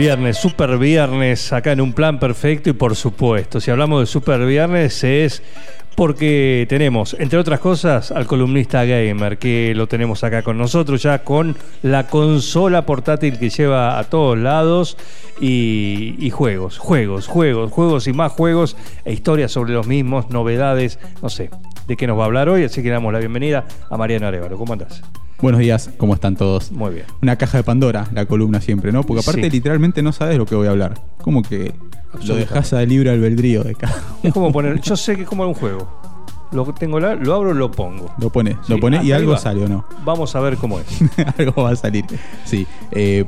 Viernes, super viernes, acá en un plan perfecto y por supuesto, si hablamos de super viernes es porque tenemos, entre otras cosas, al columnista gamer que lo tenemos acá con nosotros ya con la consola portátil que lleva a todos lados y, juegos, juegos, juegos, juegos y más juegos e historias sobre los mismos, novedades, no sé, de qué nos va a hablar hoy, así que damos la bienvenida a Mariano Arevalo. ¿Cómo andás? Buenos días, ¿cómo están todos? Muy bien. Una caja de Pandora, la columna siempre, ¿no? Porque aparte Sí. literalmente no sabes lo que voy a hablar. Como que lo dejas a libre albedrío de cada Es como poner, yo sé que es como un juego. Lo tengo la, lo abro, lo pongo. Lo pones, Sí, lo pones y algo va. sale o no. Vamos a ver cómo es. algo va a salir. Sí. eh,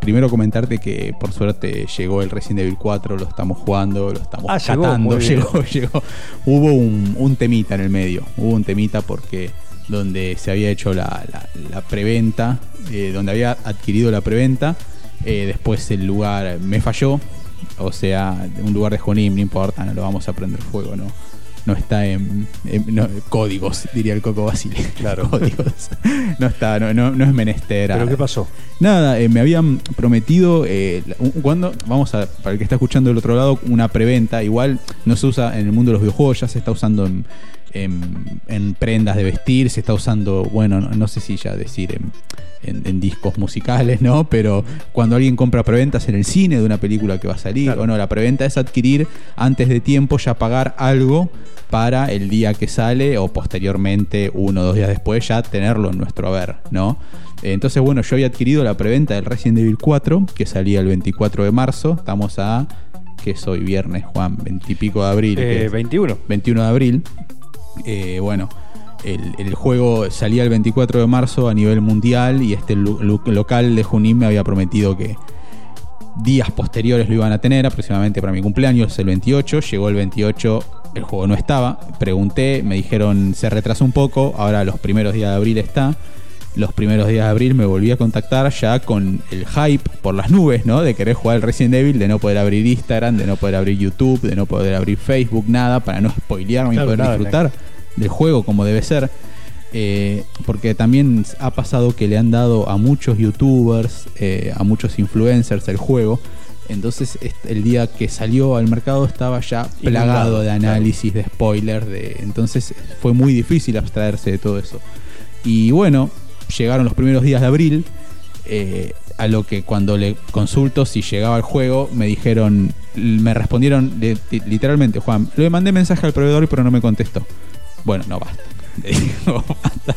primero comentarte que por suerte llegó el Resident Evil 4, lo estamos jugando, lo estamos Ah, llegó, catando. bien. Llegó, llegó. Hubo un, un temita en el medio. Hubo un temita porque donde se había hecho la, la- la preventa, eh, donde había adquirido la preventa, eh, después el lugar me falló. O sea, un lugar de Jonim, no importa, no lo vamos a prender fuego, ¿no? No está en, en- no, códigos, diría el Coco Basile. Claro. Códigos. No está, no, no, no es menester. ¿Pero qué pasó? Nada, eh, me habían prometido, eh, cuando, vamos a, para el que está escuchando del otro lado, una preventa. Igual no se usa en el mundo de los videojuegos, ya se está usando en, en- en prendas de vestir, se está usando, bueno, no, no sé si ya decir en, en- en discos musicales, ¿no? Pero cuando alguien compra preventas en el cine de una película que va a salir, Claro. o no, la preventa es adquirir antes de tiempo ya pagar algo para el día que sale o posteriormente, uno o dos días después, ya tenerlo en nuestro haber, ¿no? Entonces, bueno, yo había adquirido la preventa del Resident Evil 4, que salía el 24 de marzo. Estamos a, que es hoy viernes, Juan, 20 y pico de abril. Eh, es 21. 21 de abril. Eh, bueno, el, el juego salía el 24 de marzo a nivel mundial y este local de Junín me había prometido que días posteriores lo iban a tener, aproximadamente para mi cumpleaños, el 28. Llegó el 28, el juego no estaba. Pregunté, me dijeron se retrasó un poco, ahora los primeros días de abril está. Los primeros días de abril me volví a contactar ya con el hype por las nubes, ¿no? De querer jugar el Resident Evil, de no poder abrir Instagram, de no poder abrir YouTube, de no poder abrir Facebook, nada, para no spoilearme y poder disfrutar del juego como debe ser. Eh, porque también ha pasado que le han dado a muchos youtubers, eh, a muchos influencers el juego. Entonces el día que salió al mercado estaba ya plagado de análisis, de spoilers. De, entonces fue muy difícil abstraerse de todo eso. Y bueno, llegaron los primeros días de abril. eh, a lo que cuando le consulto si llegaba el juego, me dijeron, me respondieron literalmente, Juan, le mandé mensaje al proveedor pero no me contestó. Bueno, no basta. Le digo, basta.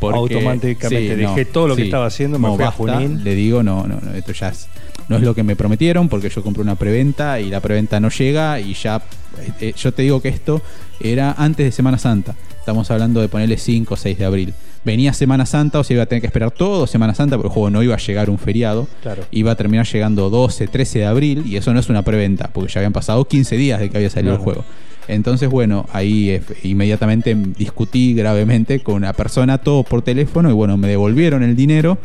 porque- Automáticamente dejé todo lo que estaba haciendo, me no, fui a basta. Junín. Le digo, no, no, no, esto ya es, no es lo que me prometieron porque yo compré una preventa y la preventa no llega y ya, eh, eh, yo te digo que esto era antes de Semana Santa. Estamos hablando de ponerle 5 o 6 de abril. Venía Semana Santa, o sea, iba a tener que esperar todo Semana Santa, porque el juego no iba a llegar un feriado. Claro. Iba a terminar llegando 12, 13 de abril, y eso no es una preventa, porque ya habían pasado 15 días de que había salido el juego. Entonces, bueno, ahí inmediatamente discutí gravemente con una persona, todo por teléfono, y bueno, me devolvieron el dinero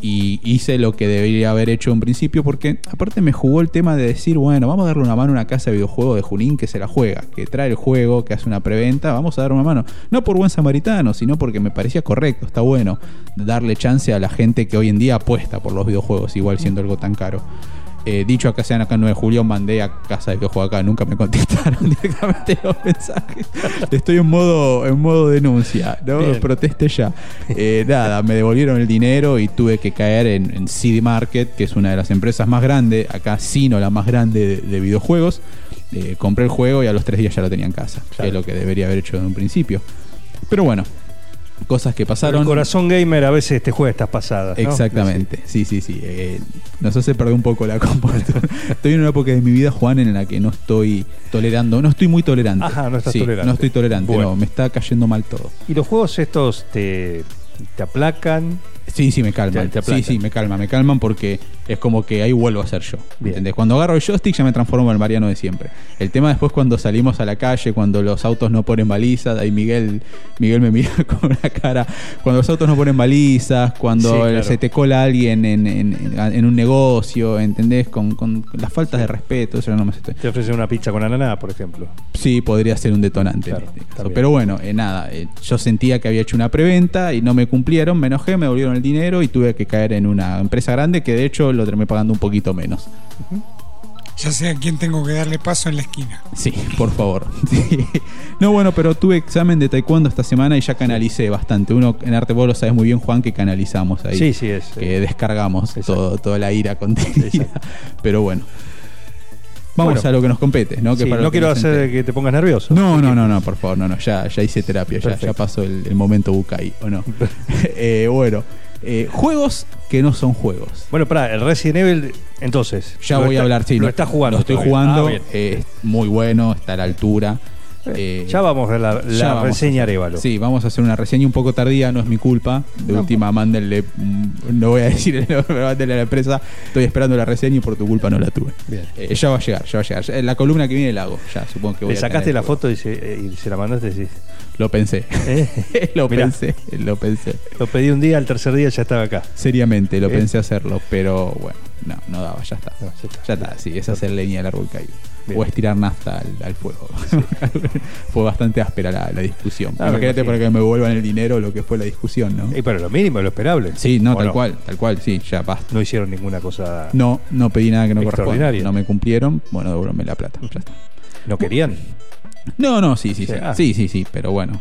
y hice lo que debería haber hecho en principio, porque aparte me jugó el tema de decir, bueno, vamos a darle una mano a una casa de videojuegos de Junín que se la juega, que trae el juego, que hace una preventa, vamos a dar una mano. No por buen samaritano, sino porque me parecía correcto, está bueno darle chance a la gente que hoy en día apuesta por los videojuegos, igual siendo algo tan caro. Eh, dicho acá sean acá en 9 de julio, mandé a casa de que juega acá, nunca me contestaron directamente los mensajes. Estoy en modo, en modo denuncia, ¿no? Bien. Proteste ya. Eh, nada, me devolvieron el dinero y tuve que caer en, en CD Market, que es una de las empresas más grandes, acá Sino la más grande de, de videojuegos. Eh, compré el juego y a los tres días ya lo tenía en casa, que es lo que debería haber hecho en un principio. Pero bueno, cosas que pasaron. El corazón gamer a veces te juega estas pasadas. ¿no? Exactamente, sí, sí, sí. Eh, nos hace perder un poco la compostura. estoy en una época de mi vida, Juan, en la que no estoy tolerando, no estoy muy tolerante. Ajá, no estás Sí, tolerante. No estoy tolerante, Bueno. no, me está cayendo mal todo. Y los juegos estos te, te aplacan, Sí, sí, me calman. Te- te sí, sí, me calman, me calman porque es como que ahí vuelvo a ser yo. Bien. ¿entendés? Cuando agarro el joystick ya me transformo en el Mariano de siempre. El tema después cuando salimos a la calle, cuando los autos no ponen balizas, ahí Miguel, Miguel me mira con una cara. Cuando los autos no ponen balizas, cuando Sí, claro. se te cola alguien en, en- en- un negocio, ¿entendés? Con, con las faltas de respeto, eso no me sé. Te ofrecen una pizza con ananá, por ejemplo. Sí, podría ser un detonante Claro, en este caso. Pero bueno, eh, nada, eh, yo sentía que había hecho una preventa y no me cumplieron, me enojé, me devolvieron el dinero y tuve que caer en una empresa grande que de hecho lo terminé pagando un poquito menos. Ya sé a quién tengo que darle paso en la esquina. Sí, por favor. Sí. No, bueno, pero tuve examen de taekwondo esta semana y ya canalicé bastante. Uno en arte vos lo sabes muy bien, Juan, que canalizamos ahí. Sí, sí, es. Que descargamos todo, toda la ira contenida. Exacto. Pero bueno. Vamos Bueno. a lo que nos compete, ¿no? Que Sí, para no que quiero hacer que te pongas nervioso. No, no, no, no, por favor, no, no, ya, ya hice terapia, ya, ya pasó el, el momento Bukai, ¿o no? Eh, bueno, eh, juegos que no son juegos. Bueno, para el Resident Evil, entonces. Ya voy está- a hablar, sí. Lo no- estás jugando. Lo estoy todavía. jugando, Ah, es muy bueno, está a la altura. Eh, ya vamos a la, la vamos reseña Arevalo. Sí, vamos a hacer una reseña un poco tardía, no es mi culpa. De No. última, mándenle, mm, no voy a decir el nombre, mándenle a la empresa. Estoy esperando la reseña y por tu culpa no la tuve. Bien. Eh, ya va a llegar, ya va a llegar. La columna que viene la hago, ya supongo que voy Le sacaste la foto y se, eh, y se la mandaste decís, Lo pensé. ¿eh? lo Mirá. pensé, lo pensé. Lo pedí un día, al tercer día ya estaba acá. Seriamente, lo pensé hacerlo, pero bueno, no, no daba, ya está. No, ya está. Ya está, sí, es hacer leña del árbol caído. Bien. O estirar nafta al, al fuego. fue bastante áspera la, la discusión. Ah, Imagínate para que me vuelvan el dinero lo que fue la discusión, ¿no? Y pero lo mínimo, lo esperable. Sí, no, ¿O tal cual, tal cual, sí, ya basta. No hicieron ninguna cosa. No, no pedí nada que no. Extraordinario. No me cumplieron, bueno, devuélveme la plata. Ya está. ¿No querían? No, no, sí, sí, Sí, sí. ah. Sí, sí, sí, pero bueno.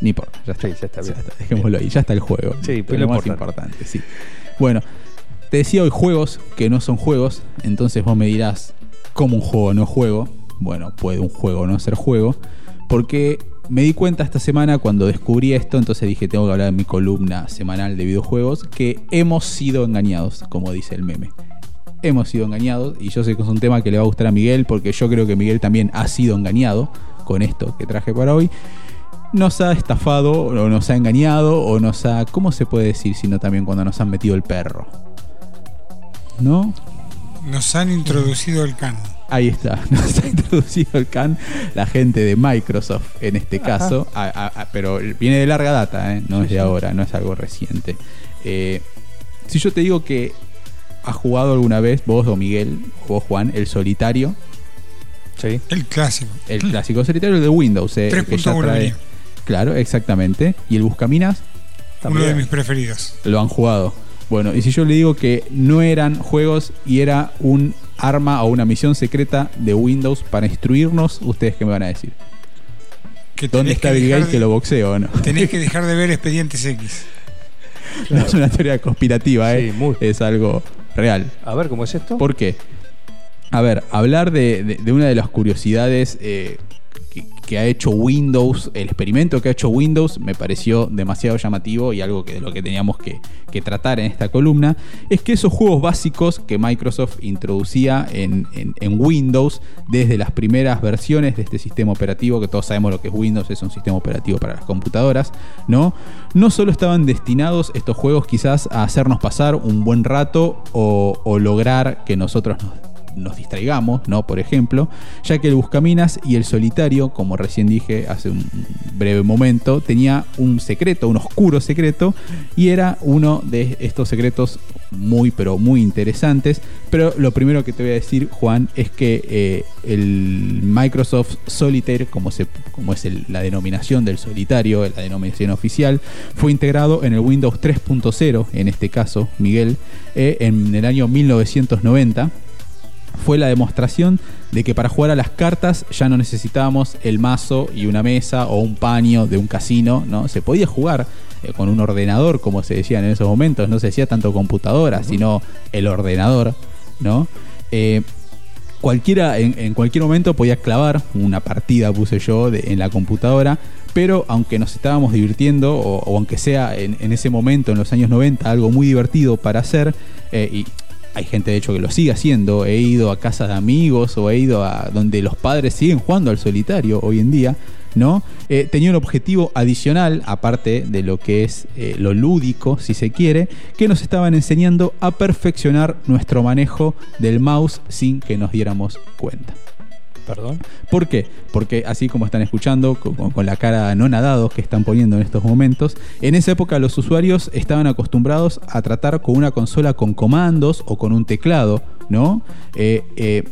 Ni importa, ya está. Sí, ya está bien. dejémoslo ahí, ya está el juego. Sí, pues lo lo más importante. importante, sí. Bueno, te decía hoy juegos que no son juegos, entonces vos me dirás, ¿cómo un juego no juego? Bueno, puede un juego no ser juego, porque me di cuenta esta semana cuando descubrí esto, entonces dije, tengo que hablar en mi columna semanal de videojuegos, que hemos sido engañados, como dice el meme. Hemos sido engañados, y yo sé que es un tema que le va a gustar a Miguel, porque yo creo que Miguel también ha sido engañado con esto que traje para hoy nos ha estafado o nos ha engañado o nos ha... ¿Cómo se puede decir sino también cuando nos han metido el perro? ¿No? Nos han introducido el can. Ahí está, nos ha introducido el CAN la gente de Microsoft en este caso, a- a- a- pero viene de larga data, ¿eh? no es de ahora, no es algo reciente. Eh, si yo te digo que has jugado alguna vez, vos o Miguel, o vos Juan, el solitario, Sí. El clásico. el clásico solitario de Windows, eh, el que ya 3.1 trae- venía. Claro, exactamente. Y el Buscaminas, Uno de También. mis preferidos. lo han jugado. Bueno, y si yo le digo que no eran juegos y era un arma o una misión secreta de Windows para instruirnos, ¿ustedes qué me van a decir? Que ¿Dónde está Bill Gates que lo boxeo o no? Tenés que dejar de ver Expedientes X. No es una teoría conspirativa, ¿eh? Sí, muy. Es algo real. A ver, ¿cómo es esto? ¿Por qué? A ver, hablar de, de- de una de las curiosidades eh, que, ha hecho Windows, el experimento que ha hecho Windows, me pareció demasiado llamativo y algo que de lo que teníamos que, tratar en esta columna, es que esos juegos básicos que Microsoft introducía en Windows desde las primeras versiones de este sistema operativo, que todos sabemos lo que es Windows, es un sistema operativo para las computadoras, ¿no? No solo estaban destinados estos juegos quizás a hacernos pasar un buen rato o, o lograr que nosotros nos nos distraigamos, ¿no? Por ejemplo, ya que el Buscaminas y el Solitario, como recién dije hace un breve momento, tenía un secreto, un oscuro secreto, y era uno de estos secretos muy, pero muy interesantes. Pero lo primero que te voy a decir, Juan, es que eh, el Microsoft Solitaire, como, es la denominación del solitario, la denominación oficial, fue integrado en el Windows 3.0, en este caso, Miguel, eh, en el año 1990 fue la demostración de que para jugar a las cartas ya no necesitábamos el mazo y una mesa o un paño de un casino, ¿no? Se podía jugar eh, con un ordenador, como se decía en esos momentos, no se decía tanto computadora, sino el ordenador, ¿no? Eh, cualquiera en, en cualquier momento podía clavar una partida, puse yo, de- en la computadora, pero aunque nos estábamos divirtiendo, o, o aunque sea en, en ese momento, en los años 90, algo muy divertido para hacer, eh, y hay gente de hecho que lo sigue haciendo, he ido a casas de amigos o he ido a donde los padres siguen jugando al solitario hoy en día, ¿no? Eh, tenía un objetivo adicional, aparte de lo que es eh, lo lúdico, si se quiere, que nos estaban enseñando a perfeccionar nuestro manejo del mouse sin que nos diéramos cuenta. ¿Por qué? Porque así como están escuchando, con, la cara no nadados que están poniendo en estos momentos, en esa época los usuarios estaban acostumbrados a tratar con una consola con comandos o con un teclado, ¿no? Eh, eh,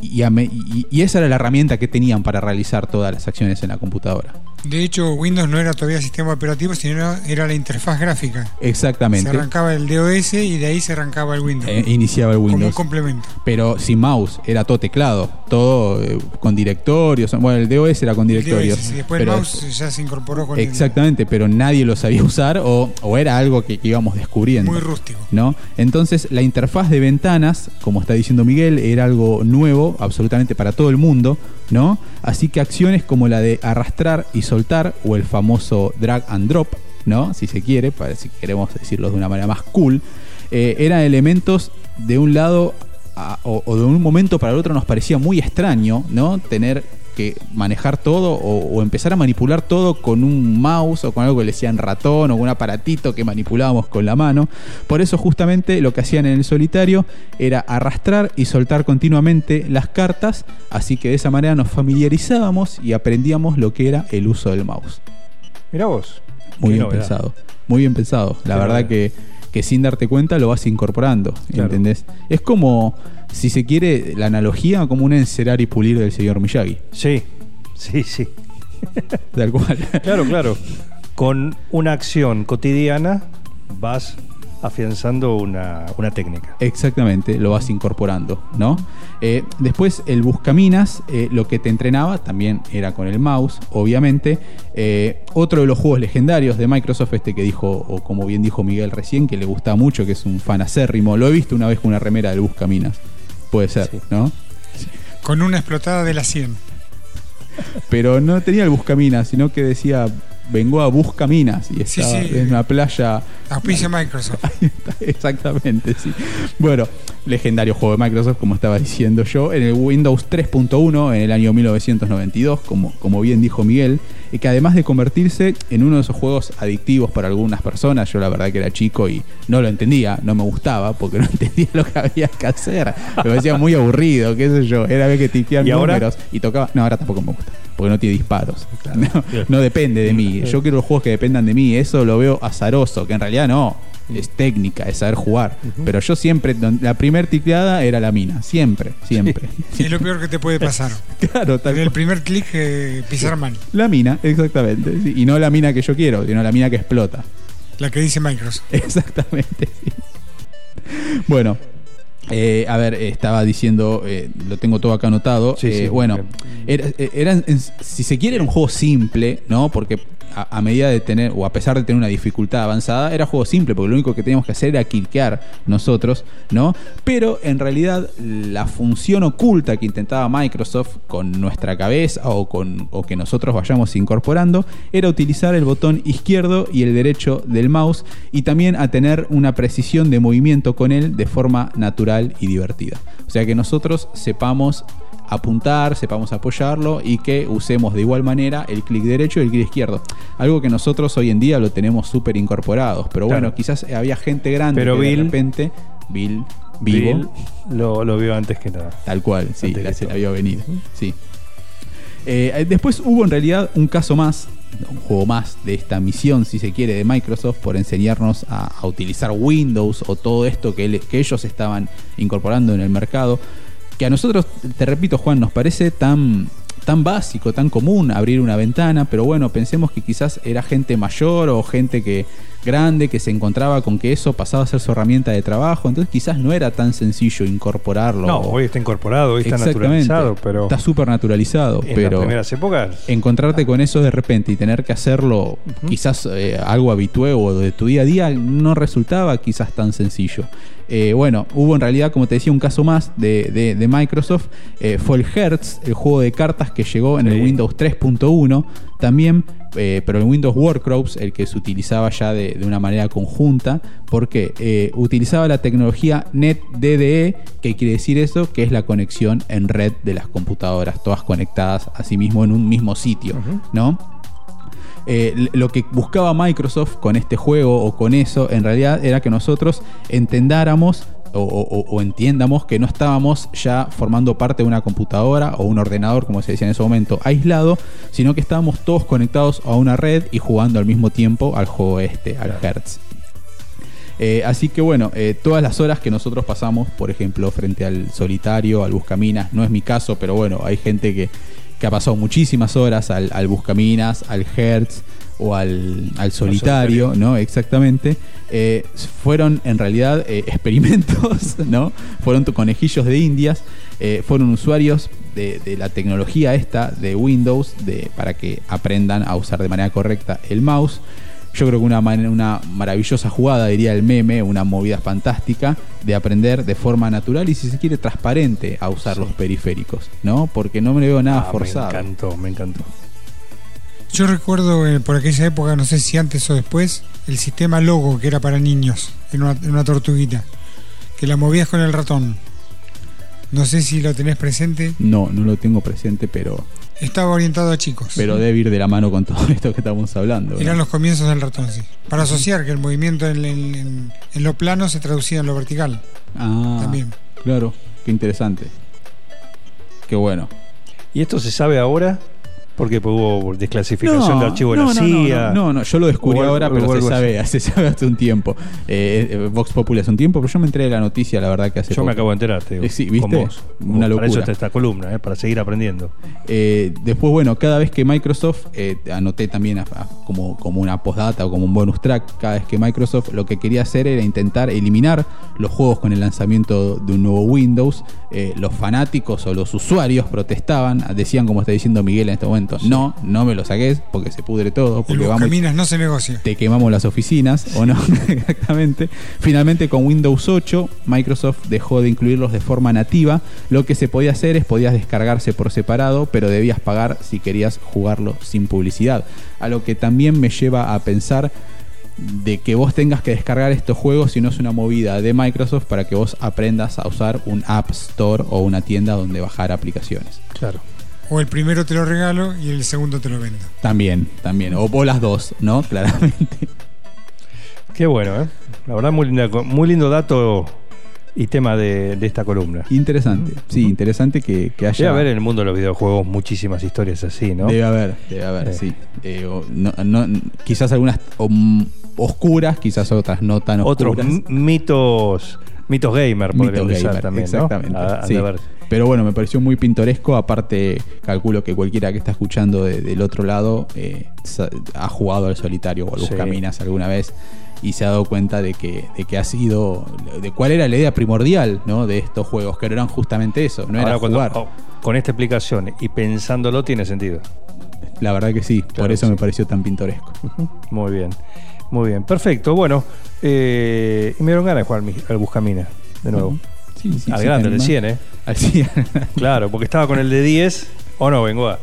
y esa era la herramienta que tenían para realizar todas las acciones en la computadora. De hecho, Windows no era todavía sistema operativo, sino era, era la interfaz gráfica. Exactamente. Se arrancaba el DOS y de ahí se arrancaba el Windows. Eh, iniciaba el como un Windows. complemento. Pero sin mouse, era todo teclado, todo eh, con directorios. Bueno, el DOS era con El directorios. DOS, y después pero el mouse ya se incorporó con el- Exactamente, pero nadie lo sabía usar o, o era algo que, que íbamos descubriendo. muy rústico. ¿no? Entonces, la interfaz de ventanas, como está diciendo Miguel, era algo nuevo, absolutamente para todo el mundo, ¿no? Así que acciones como la de arrastrar y soltar, o el famoso drag and drop, ¿no? Si se quiere, si queremos decirlo de una manera más cool, eh, eran elementos de un lado o de un momento para el otro nos parecía muy extraño, ¿no? Tener que manejar todo o, o empezar a manipular todo con un mouse o con algo que le decían ratón o con un aparatito que manipulábamos con la mano. Por eso justamente lo que hacían en el solitario era arrastrar y soltar continuamente las cartas, así que de esa manera nos familiarizábamos y aprendíamos lo que era el uso del mouse. Mira vos. Muy bien novedad. pensado, muy bien pensado. La Qué verdad que, que sin darte cuenta lo vas incorporando, Claro. ¿entendés? Es como, si se quiere, la analogía como un encerar y pulir del señor Miyagi, Sí, sí, sí. tal cual. Claro, claro. Con una acción cotidiana vas afianzando una, una técnica. Exactamente, lo vas incorporando, ¿no? Eh, después el Buscaminas, eh, lo que te entrenaba también era con el mouse, obviamente. Eh, otro de los juegos legendarios de Microsoft, este que dijo, o como bien dijo Miguel recién, que le gusta mucho, que es un fan acérrimo. Lo he visto una vez con una remera del Buscaminas. Puede ser, Sí. ¿no? Con una explotada de la 100. Pero no tenía el Buscaminas, sino que decía, vengo a Buscaminas. Y Sí, estaba sí. en una playa Auspicia Microsoft. Exactamente, sí. Bueno, legendario juego de Microsoft, como estaba diciendo yo, en el Windows 3.1 en el año 1992, como, como bien dijo Miguel, y que además de convertirse en uno de esos juegos adictivos para algunas personas, yo la verdad que era chico y no lo entendía, no me gustaba, porque no entendía lo que había que hacer. Me parecía muy aburrido, qué sé yo, era ver que tiquear ¿Y ahora? números y tocaba. No, ahora tampoco me gusta, porque no tiene disparos. No, no depende de mí. Yo quiero los juegos que dependan de mí. Eso lo veo azaroso, que en realidad no. Es técnica, es saber jugar. Pero yo siempre, la primer ticleada era la mina. Siempre, siempre. Es lo peor que te puede pasar. Claro, tal En el primer clic eh, pisar mal. La mina, exactamente. sí. Y no la mina que yo quiero, sino la mina que explota. La que dice Microsoft. Exactamente, sí. Bueno, eh, a ver, estaba diciendo, eh, lo tengo todo acá anotado. Sí, eh, sí, bueno, era, en- si se quiere, era un juego simple, ¿no? Porque a, medida de tener, o a pesar de tener una dificultad avanzada, era juego simple, porque lo único que teníamos que hacer era cliquear nosotros, ¿no? Pero en realidad, la función oculta que intentaba Microsoft con nuestra cabeza o, con, o que nosotros vayamos incorporando era utilizar el botón izquierdo y el derecho del mouse y también a tener una precisión de movimiento con él de forma natural y divertida. O sea que nosotros sepamos apuntar, sepamos apoyarlo y que usemos de igual manera el clic derecho y el clic izquierdo. Algo que nosotros hoy en día lo tenemos súper incorporados. Pero bueno, quizás había gente grande Pero que de Bill- repente, Bill, vivo, Bill lo, lo vio antes que nada. Tal cual, sí, la, se la vio venir. Sí. Eh, después hubo en realidad un caso más, un juego más de esta misión, si se quiere, de Microsoft por enseñarnos a, a utilizar Windows o todo esto que, que ellos estaban incorporando en el mercado. Que a nosotros, te repito, Juan, nos parece tan, tan básico, tan común abrir una ventana, pero bueno, pensemos que quizás era gente mayor o gente que grande que se encontraba con que eso pasaba a ser su herramienta de trabajo, entonces quizás no era tan sencillo incorporarlo. No, hoy está incorporado, hoy está naturalizado, pero Está súper naturalizado, en pero las primeras épocas encontrarte con eso de repente y tener que hacerlo quizás eh, algo habitual o de tu día a día no resultaba quizás tan sencillo. Eh, bueno, hubo en realidad, como te decía, un caso más de, de- de Microsoft. eh, fue el Hertz, el juego de cartas que llegó en el. Windows 3.1, también, eh, pero en Windows Workgroups, el que se utilizaba ya de, de una manera conjunta, porque eh, utilizaba la tecnología NetDDE, que quiere decir eso, que es la conexión en red de las computadoras, todas conectadas a sí mismo en un mismo sitio, ¿no? Eh, lo que buscaba Microsoft con este juego o con eso, en realidad era que nosotros entendáramos o, o- o entiendamos que no estábamos ya formando parte de una computadora o un ordenador, como se decía en ese momento, aislado, sino que estábamos todos conectados a una red y jugando al mismo tiempo al juego este, al Hertz. Eh, así que bueno, eh, todas las horas que nosotros pasamos, por ejemplo, frente al solitario, al buscaminas, no es mi caso, pero bueno, hay gente que, que ha pasado muchísimas horas al, al buscaminas, al Hertz o al, al solitario, ¿no? Exactamente. Eh, fueron en realidad eh, experimentos, ¿no? Fueron conejillos de indias, eh, fueron usuarios de, de la tecnología esta de Windows de, para que aprendan a usar de manera correcta el mouse. Yo creo que una, una maravillosa jugada, diría el meme, una movida fantástica de aprender de forma natural y si se quiere transparente a usar los periféricos, ¿no? Porque no me veo nada Ah, forzado. Me encantó, me encantó. Yo recuerdo eh, por aquella época, no sé si antes o después, el sistema logo que era para niños, en una, en una tortuguita, que la movías con el ratón. No sé si lo tenés presente. No, no lo tengo presente, pero, Estaba orientado a chicos. pero debe ir de la mano con todo esto que estamos hablando. Eran los comienzos del ratón, sí. Para asociar que el movimiento en, en- en- en lo plano se traducía en lo vertical. Ah, También. claro, qué interesante. Qué bueno. ¿Y esto se sabe ahora? Porque pues, hubo desclasificación de archivo de no, la no, CIA. No, no, no, yo lo descubrí O ahora, o pero se así. sabe, se sabe hace un tiempo. Eh, eh, Vox Populi hace un tiempo, pero yo me enteré de la noticia, la verdad que hace Yo poco. me acabo de enterar, te digo, Eh, sí, ¿viste? con vos. Una Para eso locura. está esta columna, eh, para seguir aprendiendo. Eh, después, bueno, cada vez que Microsoft, anoté también a- a- como, como una postdata o como un bonus track, cada vez que Microsoft lo que quería hacer era intentar eliminar los juegos con el lanzamiento de un nuevo Windows. Eh, los fanáticos o los usuarios protestaban, decían como está diciendo Miguel en este momento, no, no me lo saques porque se pudre todo, porque vamos no se negocia. te quemamos las oficinas, ¿o no? Exactamente. Finalmente, con Windows 8, Microsoft dejó de incluirlos de forma nativa. Lo que se podía hacer es podías descargarse por separado, pero debías pagar si querías jugarlo sin publicidad. A lo que también me lleva a pensar de que vos tengas que descargar estos juegos si no es una movida de Microsoft para que vos aprendas a usar un App Store o una tienda donde bajar aplicaciones. Claro. O el primero te lo regalo y el segundo te lo vendo. También, también. O, o las dos, ¿no? Claramente. Qué bueno, ¿eh? La verdad, muy, linda, muy lindo dato y tema de, de esta columna. Interesante. Sí, interesante que, que haya... Debe haber en el mundo de los videojuegos muchísimas historias así, ¿no? Debe haber, debe haber, Eh. sí. Eh, o- no- no- quizás algunas oscuras, quizás otras no tan Otros oscuras. m- mitos mitos gamer podrían Mitos gamer, también, exactamente. Ah, sí. de haber- Pero bueno, me pareció muy pintoresco. Aparte, calculo que cualquiera que está escuchando de- del otro lado eh, ha jugado al solitario o al Sí. buscaminas alguna vez y se ha dado cuenta de que, de que ha sido. de cuál era la idea primordial ¿no? de estos juegos, que no eran justamente eso, no Ahora, era cuando- jugar. oh, con esta explicación y pensándolo tiene sentido. La verdad que sí, por eso sí. me pareció tan pintoresco. Muy bien, muy bien. Perfecto, bueno. eh, y me dieron ganas de jugar al, mi- al Buscamina de nuevo. Sí, sí, al sí, grande, el de animás. 100, ¿eh? Al 100. Claro, porque estaba con el de 10, o no, vengo a.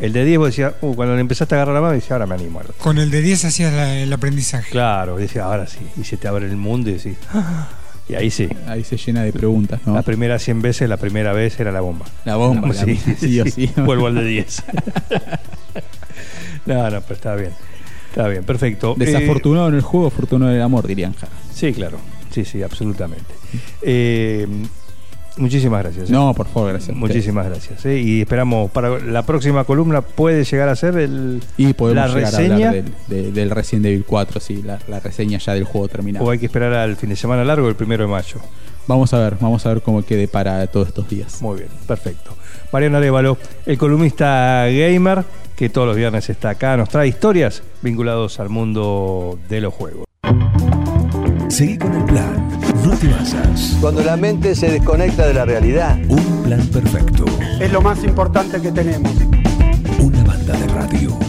El de 10 vos decías, uh, cuando le empezaste a agarrar la mano, decías, ahora me animo al otro. Con el de 10 hacías la- el aprendizaje. Claro, decías, ahora sí. Y se te abre el mundo y decís, "Ah". y ahí sí. Ahí se llena de preguntas, ¿no? Las primeras 100 veces, la primera vez era la bomba. La bomba, la- sí, sí. Vuelvo al de 10. no, no, pero está bien. Está bien, perfecto. Desafortunado en el juego, afortunado en el amor, dirían. Eh, sí, claro. Sí, sí, absolutamente. Eh, muchísimas gracias. ¿eh? No, por favor, gracias. Muchísimas gracias. ¿eh? Y esperamos para la próxima columna puede llegar a ser el Y podemos la a reseña hablar del, de- del Resident Evil 4, sí, la, la reseña ya del juego terminado. o hay que esperar al fin de semana largo el primero de mayo. Vamos a ver, vamos a ver cómo quede para todos estos días. Muy bien, perfecto. Mariano Arevalo, el columnista gamer que todos los viernes está acá, nos trae historias vinculados al mundo de los juegos. Seguí con el plan. No te basas. Cuando la mente se desconecta de la realidad. Un plan perfecto. Es lo más importante que tenemos. Una banda de radio.